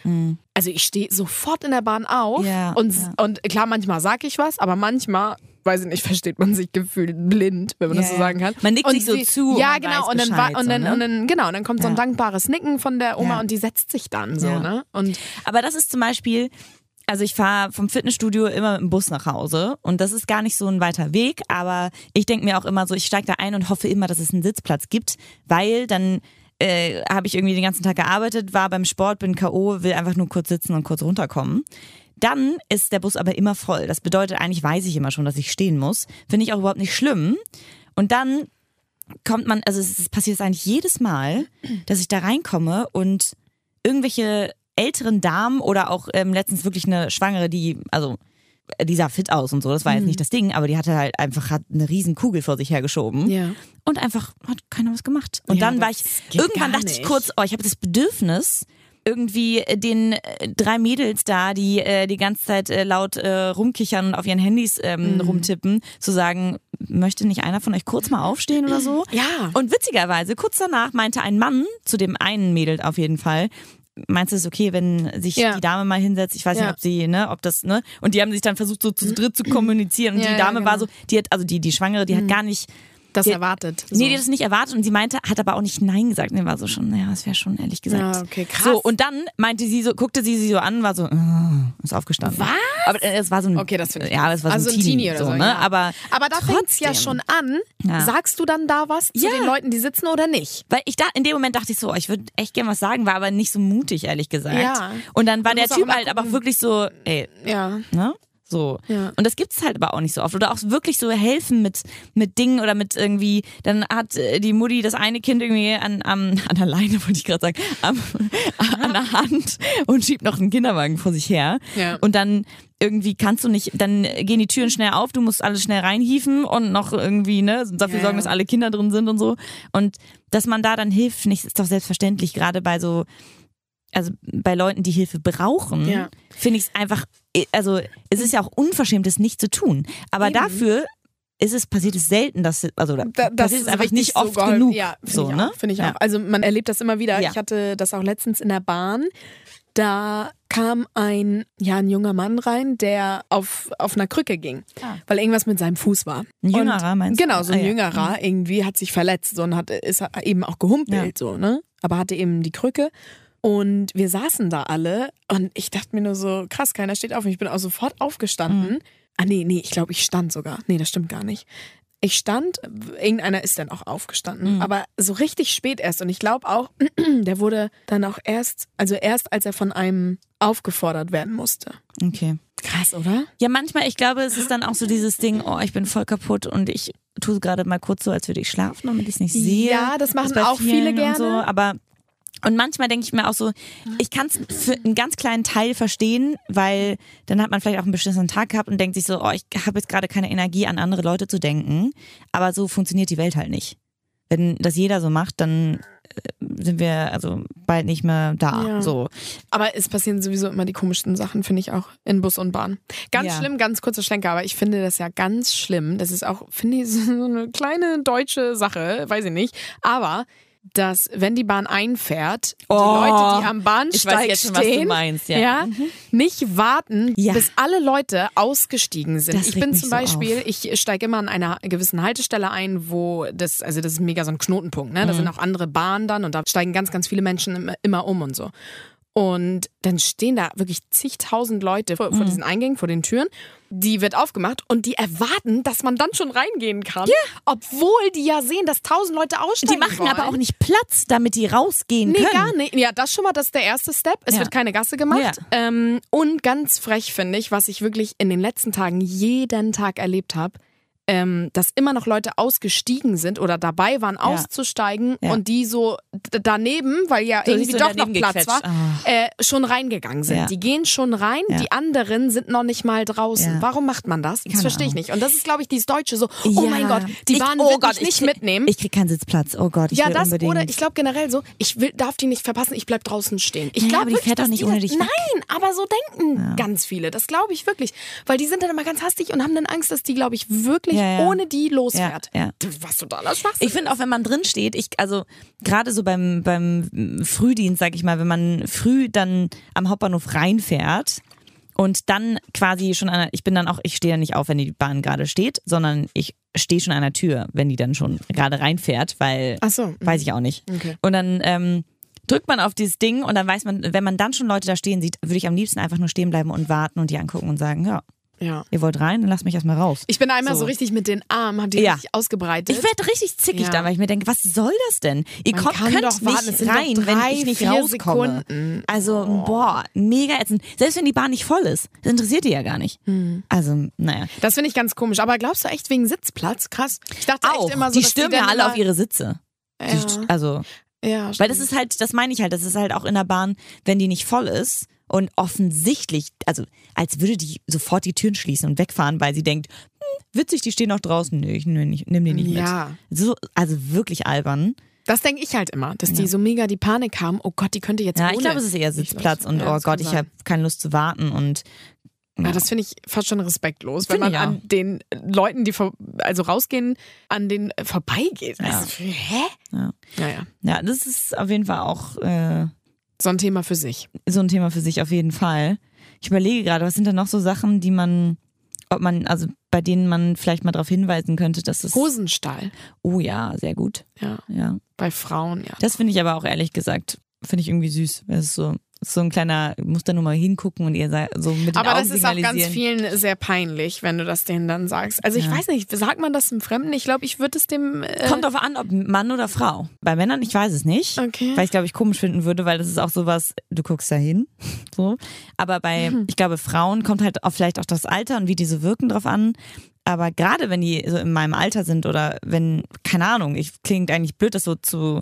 also ich stehe sofort in der Bahn auf Ja, und, ja. und klar, manchmal sage ich was, aber manchmal, weiß ich nicht, versteht man sich gefühlt blind, wenn man das Ja, so ja. sagen kann. Man nickt und sich so zu und Ja, genau. Und dann, Bescheid, und, so, dann, ne? und dann, genau, dann kommt so ein Ja. dankbares Nicken von der Oma Ja. und die setzt sich dann so, Ja. ne? Und Aber das ist zum Beispiel, also ich fahre vom Fitnessstudio immer mit dem Bus nach Hause und das ist gar nicht so ein weiter Weg, aber ich denke mir auch immer so, ich steige da ein und hoffe immer, dass es einen Sitzplatz gibt, weil dann äh, habe ich irgendwie den ganzen Tag gearbeitet, war beim Sport, bin K.O., will einfach nur kurz sitzen und kurz runterkommen. Dann ist der Bus aber immer voll. Das bedeutet, eigentlich weiß ich immer schon, dass ich stehen muss. Finde ich auch überhaupt nicht schlimm. Und dann kommt man, also es es passiert eigentlich jedes Mal, dass ich da reinkomme und irgendwelche älteren Damen oder auch ähm, letztens wirklich eine Schwangere, die, also die sah fit aus und so, das war jetzt nicht das Ding, aber die hatte halt einfach hat eine riesen Kugel vor sich hergeschoben Ja. und einfach hat keiner was gemacht. Und Ja, dann war ich, irgendwann dachte ich kurz, oh, ich habe das Bedürfnis, irgendwie äh, den äh, drei Mädels da, die äh, die ganze Zeit äh, laut äh, rumkichern und auf ihren Handys ähm, Mhm. rumtippen, zu sagen, möchte nicht einer von euch kurz mal aufstehen oder so? Ja. Und witzigerweise, kurz danach meinte ein Mann, zu dem einen Mädel auf jeden Fall, meinst du es okay, wenn sich Ja. die Dame mal hinsetzt? Ich weiß Ja. nicht, ob sie, ne, ob das, ne? Und die haben sich dann versucht, so zu dritt zu kommunizieren. Und Ja, die Dame war genau. so, die hat, also die, die Schwangere, die hat gar nicht Das die, erwartet. So. Nee, die hat das nicht erwartet und sie meinte, hat aber auch nicht Nein gesagt. Nee, war so schon, naja, das wäre schon ehrlich gesagt. Ja, okay, krass. So, und dann meinte sie so, guckte sie sie so an, war so, äh, ist aufgestanden. Was? Aber äh, es war so ein, Okay, das finde ich Ja, es war also so ein Teenie, oder so, so, ne? ja. Aber, Aber da fängt es ja schon an. Ja. Sagst du dann da was zu Ja. den Leuten, die sitzen oder nicht? Weil ich da, in dem Moment dachte ich so, oh, ich würde echt gern was sagen, war aber nicht so mutig, ehrlich gesagt. Ja. Und dann war Man der Typ halt aber wirklich so, ey, Ja. ne? So. Ja. Und das gibt es halt aber auch nicht so oft. Oder auch wirklich so helfen mit, mit Dingen oder mit irgendwie, dann hat äh, die Mutti das eine Kind irgendwie an, am, an der Leine, wollte ich gerade sagen, am, an der Hand und schiebt noch einen Kinderwagen vor sich her. Ja. Und dann irgendwie kannst du nicht, dann gehen die Türen schnell auf, du musst alles schnell reinhieven und noch irgendwie, ne, dafür Ja, sorgen, dass alle Kinder drin sind und so. Und dass man da dann hilft, nicht, ist doch selbstverständlich, gerade bei so, also bei Leuten, die Hilfe brauchen, Ja. finde ich es einfach, also es ist ja auch unverschämt, das nicht zu tun. Aber Eben. dafür ist es, passiert es selten, dass, also da, Da, das passiert ist einfach nicht so oft geholfen. genug. Ja, finde so, ich ne? Finde ich Ja. auch. Also man erlebt das immer wieder. Ja. Ich hatte das auch letztens in der Bahn. Da kam ein, ja, ein junger Mann rein, der auf, auf einer Krücke ging, Ah. weil irgendwas mit seinem Fuß war. Ein Jüngerer, und, meinst du? Genau, so ein Ah. Jüngerer irgendwie hat sich verletzt so, und hat, ist eben auch gehumpelt, so, ne? Aber hatte eben die Krücke. Und wir saßen da alle und ich dachte mir nur so, krass, keiner steht auf. Und ich bin auch sofort aufgestanden. Mhm. Ah, nee, nee, ich glaube, ich stand sogar. Nee, das stimmt gar nicht. Ich stand, irgendeiner ist dann auch aufgestanden, Mhm. aber so richtig spät erst. Und ich glaube auch, der wurde dann auch erst, also erst als er von einem aufgefordert werden musste. Okay. Krass, oder? Ja, manchmal, ich glaube, es ist dann auch so dieses Ding, oh, ich bin voll kaputt und ich tue gerade mal kurz so, als würde ich schlafen, damit ich es nicht sehe. Ja, das machen bei auch viele gerne. So, aber und manchmal denke ich mir auch so, ich kann es für einen ganz kleinen Teil verstehen, weil dann hat man vielleicht auch einen bestimmten Tag gehabt und denkt sich so, oh, ich habe jetzt gerade keine Energie, an andere Leute zu denken. Aber so funktioniert die Welt halt nicht. Wenn das jeder so macht, dann äh, sind wir also bald nicht mehr da. Ja. So. Aber es passieren sowieso immer die komischsten Sachen, finde ich auch, in Bus und Bahn. Ganz Ja. schlimm, ganz kurzer Schlenker, aber ich finde das ja ganz schlimm. Das ist auch, finde ich, so eine kleine deutsche Sache, weiß ich nicht. Aber dass, wenn die Bahn einfährt, die Oh, Leute, die am ich Bahnsteig weiß jetzt schon, was du stehen, meinst, ja. Mhm. nicht warten, Ja. bis alle Leute ausgestiegen sind. Das ich bin zum so Beispiel, auf. ich steige immer an einer gewissen Haltestelle ein, wo das, also das ist mega so ein Knotenpunkt, ne? Da Mhm. sind auch andere Bahnen dann und da steigen ganz, ganz viele Menschen immer um und so. Und dann stehen da wirklich zigtausend Leute vor, Mhm. vor diesen Eingängen, vor den Türen. Die wird aufgemacht und die erwarten, dass man dann schon reingehen kann. Obwohl die ja sehen, dass tausend Leute aussteigen Die machen wollen. aber auch nicht Platz, damit die rausgehen Nee, können. gar nicht. Ja, das schon mal, das ist der erste Step. Es Ja. wird keine Gasse gemacht. Ja. Ähm, und ganz frech finde ich, was ich wirklich in den letzten Tagen jeden Tag erlebt habe, ähm, dass immer noch Leute ausgestiegen sind oder dabei waren, auszusteigen Ja. und die so daneben, weil ja So, irgendwie doch noch Platz war, gequetscht. Ah. äh, schon reingegangen sind. Ja. Die gehen schon rein, Ja. die anderen sind noch nicht mal draußen. Ja. Warum macht man das? Das verstehe ich nicht. Und das ist, glaube ich, dieses Deutsche so, oh Ja. mein Gott, die Bahn oh Gott, ich nicht krieg- mitnehmen. Ich krieg keinen Sitzplatz. Oh Gott, ich Ja, will das unbedingt. oder ich glaube generell so, ich will, darf die nicht verpassen, ich bleib draußen stehen. Ich Naja, glaube aber die fährt doch nicht ohne dich. Nein, aber so denken ganz viele. Das glaube ich wirklich. Weil die sind dann immer ganz hastig und haben dann Angst, dass die, glaube ich, wirklich Ja, ja. ohne die losfährt. Ja. Was totaler Schwachsinn. Ich finde auch, wenn man drin steht, ich, also gerade so beim, beim Frühdienst, sag ich mal, wenn man früh dann am Hauptbahnhof reinfährt und dann quasi schon an ich bin dann auch, ich stehe ja nicht auf, wenn die Bahn gerade steht, sondern ich stehe schon an der Tür, wenn die dann schon gerade reinfährt, weil Ach so. weiß ich auch nicht. Okay. Und dann ähm, drückt man auf dieses Ding und dann weiß man, wenn man dann schon Leute da stehen sieht, würde ich am liebsten einfach nur stehen bleiben und warten und die angucken und sagen, ja, Ja. ihr wollt rein, dann lasst mich erstmal raus. Ich bin da einmal so. So. richtig mit den Armen, hab die Ja. richtig ausgebreitet. Ich werde richtig zickig Ja. dann, weil ich mir denke, was soll das denn? Ihr Man kommt, könnt doch nicht warten, doch rein, drei, wenn ich nicht rauskomme. Sekunden. Also, boah, mega ätzend. Selbst wenn die Bahn nicht voll ist, das interessiert die ja gar nicht. Hm. Also, naja. das finde ich ganz komisch. Aber glaubst du echt wegen Sitzplatz? Krass. Ich dachte Auch, echt immer so, die stürmen die ja alle auf ihre Sitze. Die, Ja. st- also, Ja, weil stimmt. das ist halt, das meine ich halt, das ist halt auch in der Bahn, wenn die nicht voll ist und offensichtlich, also als würde die sofort die Türen schließen und wegfahren, weil sie denkt, hm, witzig, die stehen noch draußen. Nee, ich nimm, nimm die nicht Ja. mit. So, also wirklich albern. Das denke ich halt immer, dass die so mega die Panik haben. Oh Gott, die könnte jetzt Ja, ich glaube, es ist eher Sitzplatz und Ja, oh das Gott, ich habe keine Lust zu warten und Ja, das finde ich fast schon respektlos, wenn Finde man ich an den Leuten, die also rausgehen, an denen vorbeigeht. Ja. Also, hä? Ja. Naja, ja, das ist auf jeden Fall auch äh, so ein Thema für sich. so ein Thema für sich auf jeden Fall. Ich überlege gerade, was sind da noch so Sachen, die man ob man, also bei denen man vielleicht mal darauf hinweisen könnte, dass es. Hosenstall. Oh ja, sehr gut. Ja. Ja. Bei Frauen, ja. Das finde ich aber auch ehrlich gesagt, finde ich irgendwie süß. Das ist so, so ein kleiner, muss da nur mal hingucken und ihr sa- so mit den Aber Augen das ist auch ganz vielen sehr peinlich, wenn du das denen dann sagst. Also ich Ja. weiß nicht, sagt man das einem Fremden? Ich glaube, ich würde es dem. Äh, Kommt drauf an, ob Mann oder Frau. Bei Männern, ich weiß es nicht. Okay. Weil ich glaube, ich komisch finden würde, weil das ist auch sowas, du guckst da hin. So. Aber bei, Mhm. ich glaube, Frauen kommt halt auch vielleicht auch das Alter und wie die so wirken drauf an. Aber gerade wenn die so in meinem Alter sind oder wenn, keine Ahnung, ich klingt eigentlich blöd, das so zu,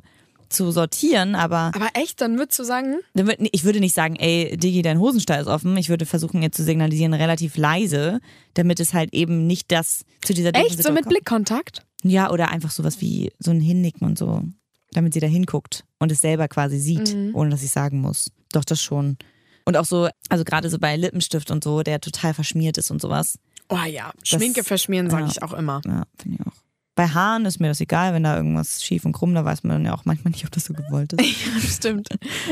zu sortieren, aber Aber echt, dann würdest du sagen, dann würd- ich würde nicht sagen, ey, Digi, dein Hosenstall ist offen. Ich würde versuchen, ihr zu signalisieren, relativ leise, damit es halt eben nicht das zu dieser echt, so mit Situation Blickkontakt? kommt. Ja, oder einfach sowas wie so ein Hinnicken und so, damit sie da hinguckt und es selber quasi sieht, Mhm. ohne dass ich sagen muss. Doch, das schon. Und auch so, also gerade so bei Lippenstift und so, der total verschmiert ist und sowas. Oh ja, Schminke verschmieren sage ja. ich auch immer. Ja, finde ich auch. Bei Haaren ist mir das egal, wenn da irgendwas schief und krumm, da weiß man ja auch manchmal nicht, ob das so gewollt ist. Stimmt.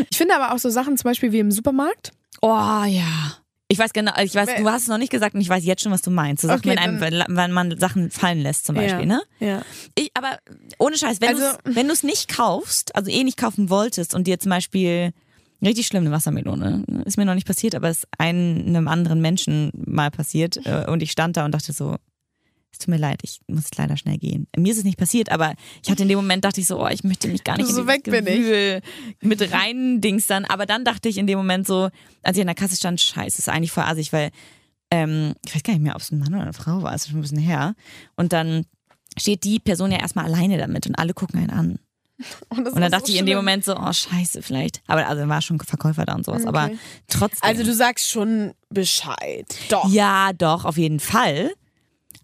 Ich finde aber auch so Sachen zum Beispiel wie im Supermarkt. Oh ja. Ich weiß genau, ich weiß, du hast es noch nicht gesagt und ich weiß jetzt schon, was du meinst. So Okay, einem, wenn man Sachen fallen lässt zum Beispiel, ja. ne? Ja. Ich, aber ohne Scheiß, wenn Also- du es nicht kaufst, also eh nicht kaufen wolltest und dir zum Beispiel richtig schlimm eine Wassermelone, ist mir noch nicht passiert, aber es ist einem anderen Menschen mal passiert äh, und ich stand da und dachte so, es tut mir leid, ich muss leider schnell gehen. Mir ist es nicht passiert, aber ich hatte in dem Moment dachte ich so, oh, ich möchte mich gar nicht So in weg dieses bin ich. Gewühl mit rein Dings dann. Aber dann dachte ich in dem Moment so, als ich an der Kasse stand, scheiße, ist eigentlich voll assig, weil ähm, ich weiß gar nicht mehr, ob es ein Mann oder eine Frau war, ist schon ein bisschen her. Und dann steht die Person ja erstmal alleine damit und alle gucken einen an. Und, das Und dann dachte so ich in dem. Moment so, oh scheiße, vielleicht. Aber also war schon Verkäufer da und sowas. Aber Okay. trotzdem. Also du sagst schon Bescheid. Doch. ja, doch, auf jeden Fall.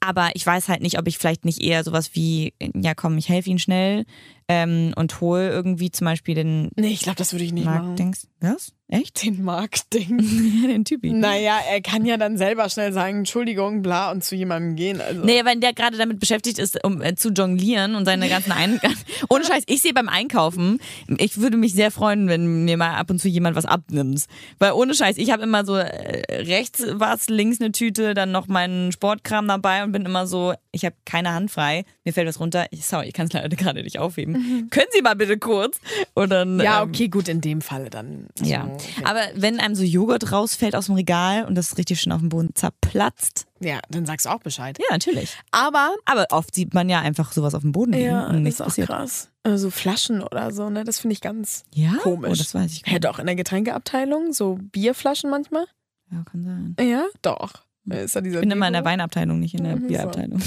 Aber ich weiß halt nicht, ob ich vielleicht nicht eher sowas wie, ja komm, ich helfe ihnen schnell ähm, und hole irgendwie zum Beispiel den Nee, ich glaube, das würde ich nicht machen. Marktdings. Was? Echt? Den Marktding. Ja, den Typi. naja, er kann ja dann selber schnell sagen, Entschuldigung, bla, und zu jemandem gehen. Also. Nee, wenn der gerade damit beschäftigt ist, um äh, zu jonglieren und seine ganzen Ein Ohne Scheiß, ich sehe beim Einkaufen, ich würde mich sehr freuen, wenn mir mal ab und zu jemand was abnimmt. Weil ohne Scheiß, ich habe immer so äh, rechts was, links eine Tüte, dann noch meinen Sportkram dabei und bin immer so, ich habe keine Hand frei, mir fällt was runter, ich, sorry, ich kann es leider gerade nicht aufheben. Können Sie mal bitte kurz? Und dann, Ja, ähm, okay, gut, in dem Falle dann. so, Ja, okay. aber wenn einem so Joghurt rausfällt aus dem Regal und das richtig schön auf dem Boden zerplatzt, Ja, dann sagst du auch Bescheid. ja, natürlich. Aber Aber oft sieht man ja einfach sowas auf dem Boden liegen ja, und nichts ist auch passiert. krass. Also Flaschen oder so, ne? Das finde ich ganz Ja? komisch. Oh, das weiß ich gar Ja, nicht. doch, in der Getränkeabteilung, so Bierflaschen manchmal. Ja, kann sein. Ja, doch. Ist da dieser Ich bin immer in der? Weinabteilung, nicht in der Mhm, so. Bierabteilung.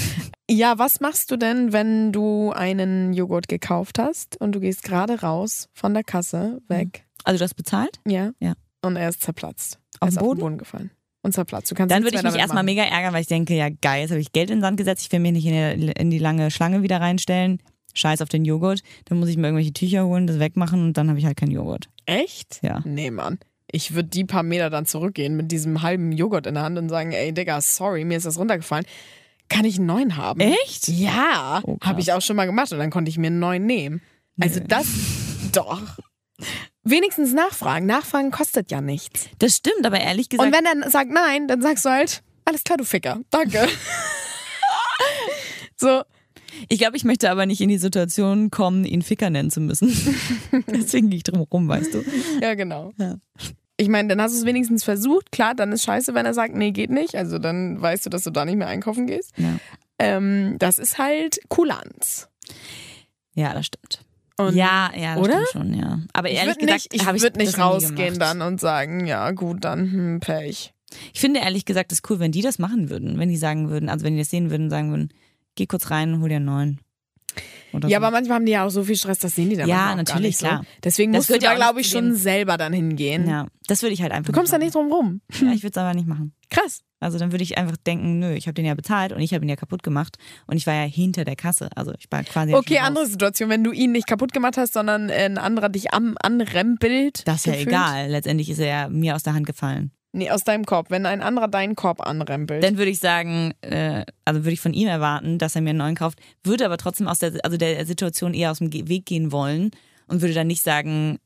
Ja, was machst du denn, wenn du einen Joghurt gekauft hast und du gehst gerade raus von der Kasse weg? Also du hast bezahlt? Ja. Ja. Und er ist zerplatzt. Auf er ist dem auf Boden? den Boden gefallen. Und zerplatzt. Du kannst Dann würde ich mich erstmal mega ärgern, weil ich denke, ja geil, jetzt habe ich Geld in den Sand gesetzt, ich will mir nicht in die, in die lange Schlange wieder reinstellen. Scheiß auf den Joghurt. Dann muss ich mir irgendwelche Tücher holen, das wegmachen und dann habe ich halt keinen Joghurt. Echt? Ja. Nee, Mann. Ich würde die paar Meter dann zurückgehen mit diesem halben Joghurt in der Hand und sagen, ey Digga, sorry, mir ist das runtergefallen. Kann ich einen neuen haben? Echt? Ja, Oh, habe ich auch schon mal gemacht und dann konnte ich mir einen neuen nehmen. Also Nö. das doch. Wenigstens nachfragen. Nachfragen kostet ja nichts. Das stimmt, aber ehrlich gesagt. Und wenn er sagt nein, dann sagst du halt, alles klar, du Ficker. Danke. so, ich glaube, ich möchte aber nicht in die Situation kommen, ihn Ficker nennen zu müssen. Deswegen gehe ich drum rum, weißt du. ja, genau. Ja. Ich meine, dann hast du es wenigstens versucht. Klar, dann ist scheiße, wenn er sagt, nee, geht nicht. Also dann weißt du, dass du da nicht mehr einkaufen gehst. Ja, Ähm, das ist halt Kulanz. ja das stimmt. Und ja, ja, das oder? stimmt schon, ja. Aber ich ehrlich würde gesagt, nicht, ich habe ich würd nicht rausgehen dann und sagen, ja gut, dann hm, Pech. Ich finde ehrlich gesagt, es ist cool, wenn die das machen würden. Wenn die sagen würden, also wenn die das sehen würden und sagen würden, geh kurz rein und hol dir einen neuen. Oder Ja, so. aber manchgar haben die ja auch so viel Stress, das sehen die dann Ja, manchmal natürlich, nicht so. klar. Deswegen Das musst du ja da, nicht glaube ich, schon selber dann hingehen. Ja, das würde ich halt einfach Du kommst da nicht drum rum. Ja, ich würde es aber nicht machen. Krass. Also dann würde ich einfach denken, nö, ich habe den ja bezahlt und ich habe ihn ja kaputt gemacht und ich war ja hinter der Kasse. Also ich war quasi. ja Okay, schon raus. andere Situation, wenn du ihn nicht kaputt gemacht hast, sondern ein anderer dich am, anrempelt. Das ist ja gefühlt. egal. Letztendlich ist er ja mir aus der Hand gefallen. Nee, aus deinem Korb. Wenn ein anderer deinen Korb anrempelt. Dann würde ich sagen, äh, also würde ich von ihm erwarten, dass er mir einen neuen kauft, würde aber trotzdem aus der, also der Situation eher aus dem Weg gehen wollen und würde dann nicht sagen,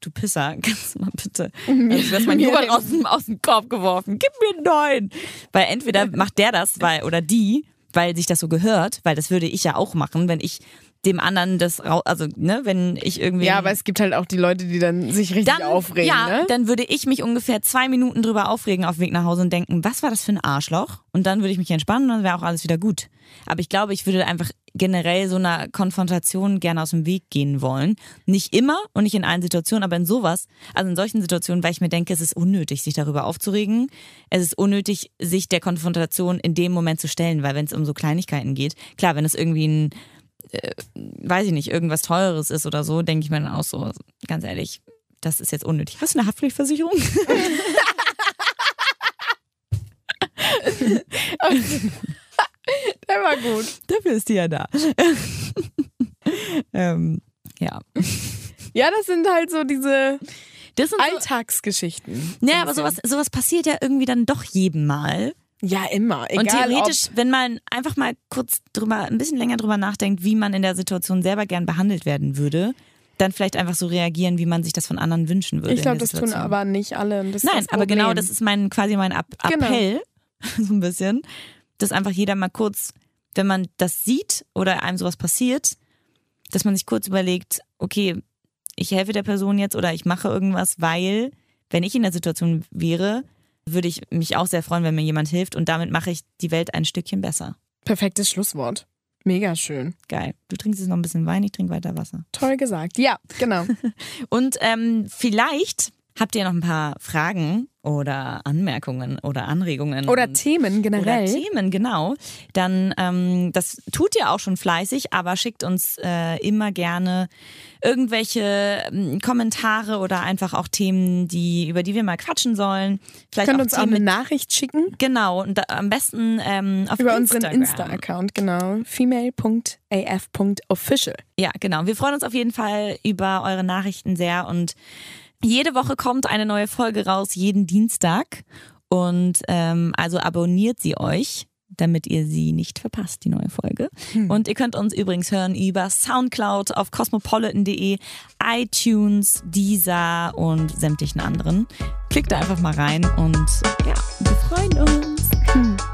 du Pisser, kannst du mal bitte. Also, du hast meinen Joghurt aus dem, aus dem Korb geworfen. Gib mir einen neuen. Weil entweder macht der das, weil, oder die, weil sich das so gehört, weil das würde ich ja auch machen, wenn ich dem anderen das, also ne, wenn ich irgendwie. Ja, aber es gibt halt auch die Leute, die dann sich richtig dann, aufregen. Ja, ne? dann würde ich mich ungefähr zwei Minuten drüber aufregen auf dem Weg nach Hause und denken, was war das für ein Arschloch? Und dann würde ich mich entspannen und dann wäre auch alles wieder gut. Aber ich glaube, ich würde einfach generell so einer Konfrontation gerne aus dem Weg gehen wollen. Nicht immer und nicht in allen Situationen, aber in sowas, also in solchen Situationen, weil ich mir denke, es ist unnötig, sich darüber aufzuregen. Es ist unnötig, sich der Konfrontation in dem Moment zu stellen, weil wenn es um so Kleinigkeiten geht, klar, wenn es irgendwie ein äh, weiß ich nicht, irgendwas Teureres ist oder so, denke ich mir dann auch so, ganz ehrlich, das ist jetzt unnötig. Hast du eine Haftpflichtversicherung? Der war gut. Dafür ist die ja da. ähm, ja. Ja, das sind halt so diese sind so, Alltagsgeschichten. nee, aber sowas, sowas passiert ja irgendwie dann doch jedem Mal. Ja, immer. Egal, Und theoretisch, wenn man einfach mal kurz drüber, ein bisschen länger drüber nachdenkt, wie man in der Situation selber gern behandelt werden würde, dann vielleicht einfach so reagieren, wie man sich das von anderen wünschen würde. ich glaube, das tun aber nicht alle. Nein, aber genau das ist mein quasi mein Ab Genau. Appell, so ein bisschen, dass einfach jeder mal kurz, wenn man das sieht oder einem sowas passiert, dass man sich kurz überlegt, okay, ich helfe der Person jetzt oder ich mache irgendwas, weil, wenn ich in der Situation wäre, würde ich mich auch sehr freuen, wenn mir jemand hilft und damit mache ich die Welt ein Stückchen besser. Perfektes Schlusswort. Mega schön. Geil. Du trinkst jetzt noch ein bisschen Wein, ich trinke weiter Wasser. Toll gesagt. Ja, genau. Und ähm, vielleicht habt ihr noch ein paar Fragen oder Anmerkungen oder Anregungen. Oder Themen generell. Oder Themen, genau. Dann, ähm, das tut ihr auch schon fleißig, aber schickt uns äh, immer gerne irgendwelche ähm, Kommentare oder einfach auch Themen, die, über die wir mal quatschen sollen. Vielleicht Könnt auch uns auch Themen eine mit, Nachricht schicken. Genau, und da, am besten ähm, auf Über Instagram. unseren Insta-Account, genau. female.af.official. Ja, genau. Wir freuen uns auf jeden Fall über eure Nachrichten sehr und jede Woche kommt eine neue Folge raus, jeden Dienstag. Und ähm, also abonniert sie euch, damit ihr sie nicht verpasst, die neue Folge. Und ihr könnt uns übrigens hören über Soundcloud auf cosmopolitan.de, iTunes, Deezer und sämtlichen anderen. Klickt da einfach mal rein und ja, wir freuen uns.